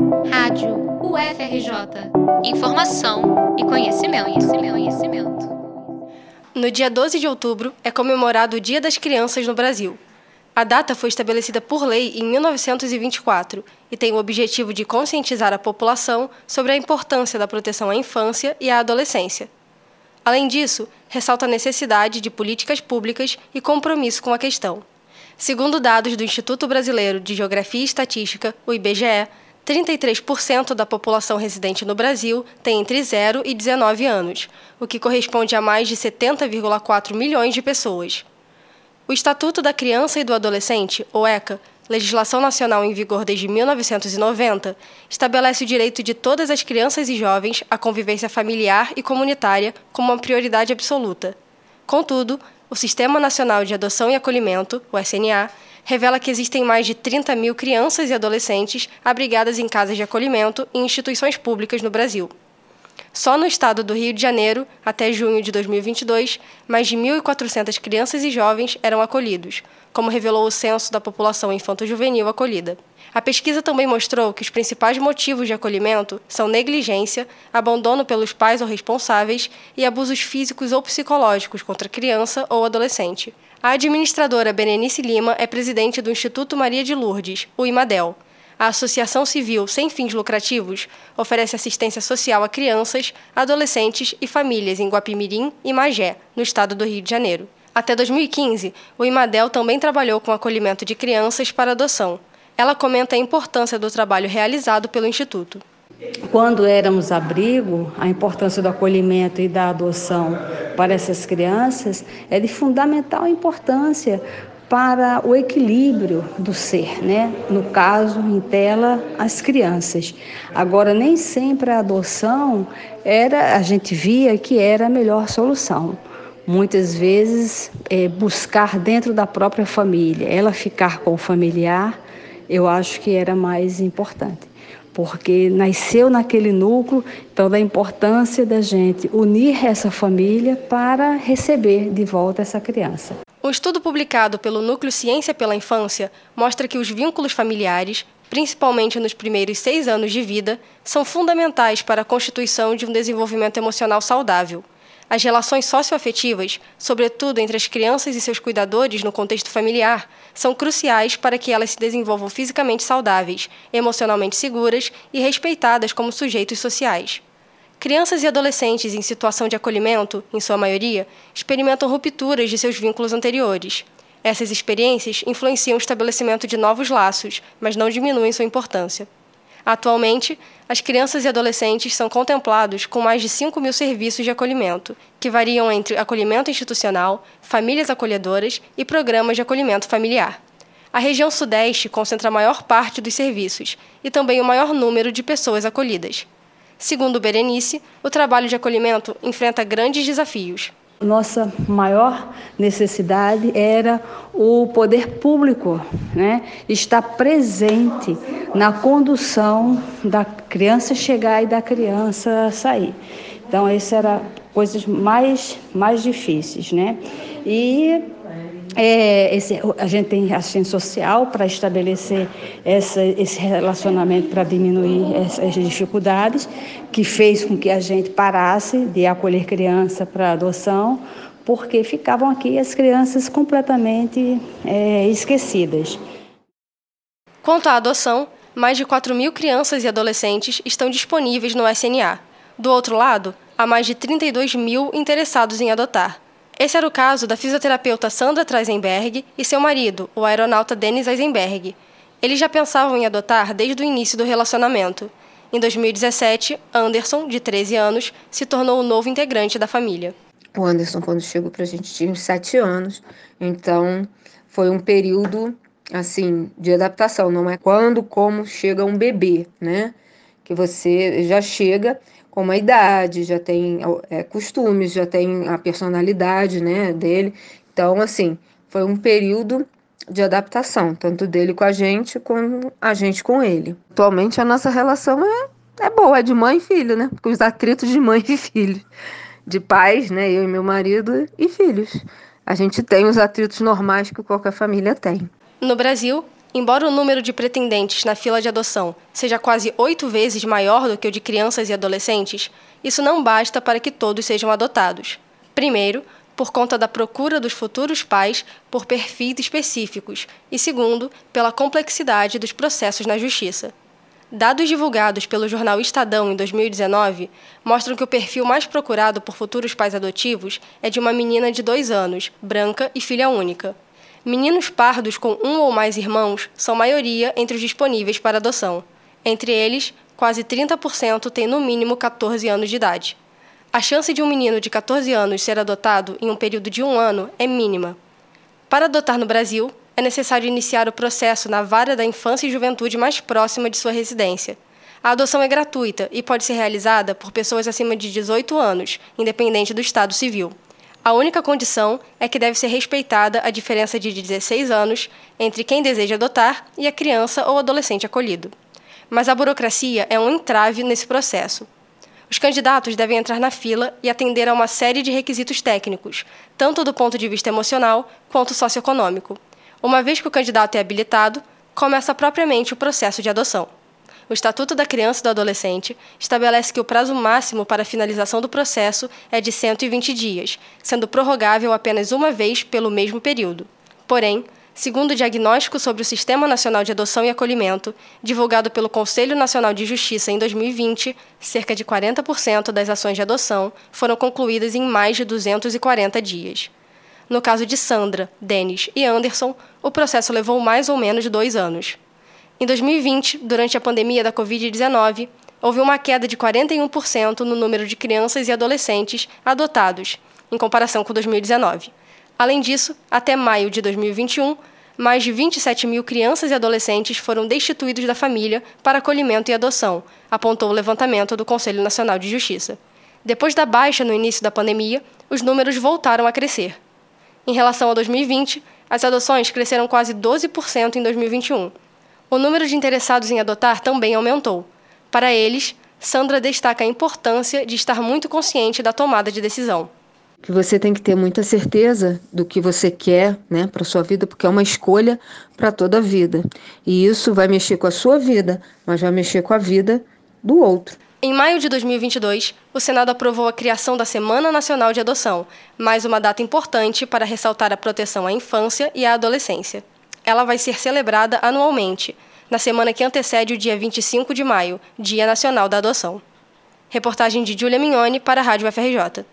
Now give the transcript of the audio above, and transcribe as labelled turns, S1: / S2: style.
S1: Rádio UFRJ. Informação e conhecimento, conhecimento, conhecimento.
S2: No dia 12 de outubro é comemorado o Dia das Crianças no Brasil. A data foi estabelecida por lei em 1924 e tem o objetivo de conscientizar a população sobre a importância da proteção à infância e à adolescência. Além disso, ressalta a necessidade de políticas públicas e compromisso com a questão. Segundo dados do Instituto Brasileiro de Geografia e Estatística, o IBGE, 33% da população residente no Brasil tem entre 0 e 19 anos, o que corresponde a mais de 70,4 milhões de pessoas. O Estatuto da Criança e do Adolescente, o ECA, legislação nacional em vigor desde 1990, estabelece o direito de todas as crianças e jovens à convivência familiar e comunitária como uma prioridade absoluta. Contudo, o Sistema Nacional de Adoção e Acolhimento, o SNA, revela que existem mais de 30 mil crianças e adolescentes abrigadas em casas de acolhimento e instituições públicas no Brasil. Só no estado do Rio de Janeiro, até junho de 2022, mais de 1.400 crianças e jovens eram acolhidos, como revelou o Censo da População Infanto-Juvenil Acolhida. A pesquisa também mostrou que os principais motivos de acolhimento são negligência, abandono pelos pais ou responsáveis e abusos físicos ou psicológicos contra criança ou adolescente. A administradora Berenice Lima é presidente do Instituto Maria de Lourdes, o IMADEL. A Associação Civil Sem Fins Lucrativos oferece assistência social a crianças, adolescentes e famílias em Guapimirim e Magé, no estado do Rio de Janeiro. Até 2015, o IMADEL também trabalhou com acolhimento de crianças para adoção. Ela comenta a importância do trabalho realizado pelo Instituto.
S3: Quando éramos abrigo, a importância do acolhimento e da adoção para essas crianças é de fundamental importância para o equilíbrio do ser, né? No caso, em tela, as crianças. Agora, nem sempre a adoção era, a gente via que era a melhor solução muitas vezes é, buscar dentro da própria família, ela ficar com o familiar, eu acho que era mais importante, porque nasceu naquele núcleo, então da importância da gente unir essa família para receber de volta essa criança.
S2: Um estudo publicado pelo Núcleo Ciência pela Infância mostra que os vínculos familiares, principalmente nos primeiros seis anos de vida, são fundamentais para a constituição de um desenvolvimento emocional saudável. As relações socioafetivas, sobretudo entre as crianças e seus cuidadores no contexto familiar, são cruciais para que elas se desenvolvam fisicamente saudáveis, emocionalmente seguras e respeitadas como sujeitos sociais. Crianças e adolescentes em situação de acolhimento, em sua maioria, experimentam rupturas de seus vínculos anteriores. Essas experiências influenciam o estabelecimento de novos laços, mas não diminuem sua importância. Atualmente, as crianças e adolescentes são contemplados com mais de 5 mil serviços de acolhimento, que variam entre acolhimento institucional, famílias acolhedoras e programas de acolhimento familiar. A região Sudeste concentra a maior parte dos serviços e também o maior número de pessoas acolhidas. Segundo Berenice, o trabalho de acolhimento enfrenta grandes desafios.
S3: Nossa maior necessidade era o poder público né, estar presente na condução da criança chegar e da criança sair. Então, essas eram coisas mais, mais difíceis. Né? E é, esse, a gente tem assistência social para estabelecer essa, esse relacionamento para diminuir essas dificuldades, que fez com que a gente parasse de acolher criança para adoção, porque ficavam aqui as crianças completamente é, esquecidas.
S2: Quanto à adoção, mais de 4 mil crianças e adolescentes estão disponíveis no SNA. Do outro lado, há mais de 32 mil interessados em adotar. Esse era o caso da fisioterapeuta Sandra Treisenberg e seu marido, o aeronauta Denis Eisenberg. Eles já pensavam em adotar desde o início do relacionamento. Em 2017, Anderson, de 13 anos, se tornou o novo integrante da família.
S4: O Anderson, quando chegou para a gente, tinha uns 7 anos. Então, foi um período, assim, de adaptação. Não é quando, como chega um bebê, né? Que você já chega com uma idade, já tem é, costumes, já tem a personalidade né, dele. Então, assim, foi um período de adaptação, tanto dele com a gente, como a gente com ele. Atualmente a nossa relação é, é boa, é de mãe e filho, né? Com os atritos de mãe e filho. De pais, né? Eu e meu marido e filhos. A gente tem os atritos normais que qualquer família tem.
S2: No Brasil, Embora o número de pretendentes na fila de adoção seja quase oito vezes maior do que o de crianças e adolescentes, isso não basta para que todos sejam adotados. Primeiro, por conta da procura dos futuros pais por perfis específicos, e segundo, pela complexidade dos processos na justiça. Dados divulgados pelo jornal Estadão em 2019 mostram que o perfil mais procurado por futuros pais adotivos é de uma menina de dois anos, branca e filha única. Meninos pardos com um ou mais irmãos são maioria entre os disponíveis para adoção. Entre eles, quase 30% têm no mínimo 14 anos de idade. A chance de um menino de 14 anos ser adotado em um período de um ano é mínima. Para adotar no Brasil, é necessário iniciar o processo na vara da infância e juventude mais próxima de sua residência. A adoção é gratuita e pode ser realizada por pessoas acima de 18 anos, independente do estado civil. A única condição é que deve ser respeitada a diferença de 16 anos entre quem deseja adotar e a criança ou adolescente acolhido. Mas a burocracia é um entrave nesse processo. Os candidatos devem entrar na fila e atender a uma série de requisitos técnicos, tanto do ponto de vista emocional quanto socioeconômico. Uma vez que o candidato é habilitado, começa propriamente o processo de adoção. O Estatuto da Criança e do Adolescente estabelece que o prazo máximo para a finalização do processo é de 120 dias, sendo prorrogável apenas uma vez pelo mesmo período. Porém, segundo o diagnóstico sobre o Sistema Nacional de Adoção e Acolhimento, divulgado pelo Conselho Nacional de Justiça em 2020, cerca de 40% das ações de adoção foram concluídas em mais de 240 dias. No caso de Sandra, Denis e Anderson, o processo levou mais ou menos dois anos. Em 2020, durante a pandemia da Covid-19, houve uma queda de 41% no número de crianças e adolescentes adotados, em comparação com 2019. Além disso, até maio de 2021, mais de 27 mil crianças e adolescentes foram destituídos da família para acolhimento e adoção, apontou o levantamento do Conselho Nacional de Justiça. Depois da baixa no início da pandemia, os números voltaram a crescer. Em relação a 2020, as adoções cresceram quase 12% em 2021. O número de interessados em adotar também aumentou. Para eles, Sandra destaca a importância de estar muito consciente da tomada de decisão.
S4: Que você tem que ter muita certeza do que você quer, né, para sua vida, porque é uma escolha para toda a vida. E isso vai mexer com a sua vida, mas vai mexer com a vida do outro.
S2: Em maio de 2022, o Senado aprovou a criação da Semana Nacional de Adoção, mais uma data importante para ressaltar a proteção à infância e à adolescência. Ela vai ser celebrada anualmente, na semana que antecede o dia 25 de maio, Dia Nacional da Adoção. Reportagem de Julia Mignoni para a Rádio FRJ.